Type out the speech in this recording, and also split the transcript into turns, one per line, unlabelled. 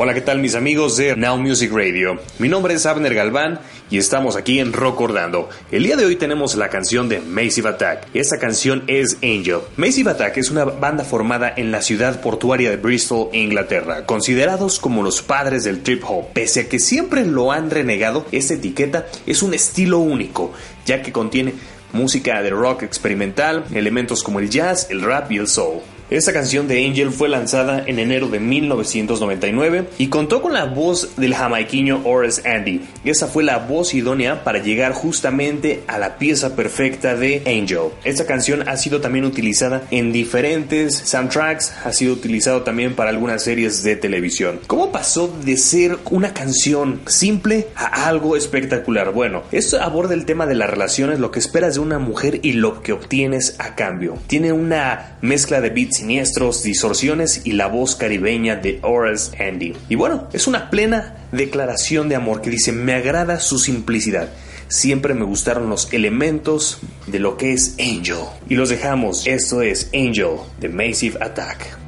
Hola, ¿qué tal mis amigos de Now Music Radio? Mi nombre es Abner Galván y estamos aquí en Rocordando. El día de hoy tenemos la canción de Massive Attack. Esta canción es Angel. Massive Attack es una banda formada en la ciudad portuaria de Bristol, Inglaterra, considerados como los padres del trip hop. Pese a que siempre lo han renegado, esta etiqueta es un estilo único, ya que contiene música de rock experimental, elementos como el jazz, el rap y el soul. Esta canción de Angel fue lanzada en enero de 1999 y contó con la voz del jamaiquino Horace Andy. Esa fue la voz idónea para llegar justamente a la pieza perfecta de Angel. Esta canción ha sido también utilizada en diferentes soundtracks, ha sido utilizado también para algunas series de televisión. ¿Cómo pasó de ser una canción simple a algo espectacular? Bueno, esto aborda el tema de las relaciones, lo que esperas de una mujer y lo que obtienes a cambio. Tiene una mezcla de beats siniestros, distorsiones y la voz caribeña de Horace Andy. Y bueno, es una plena declaración de amor que dice, me agrada su simplicidad. Siempre me gustaron los elementos de lo que es Angel. Y los dejamos. Esto es Angel de Massive Attack.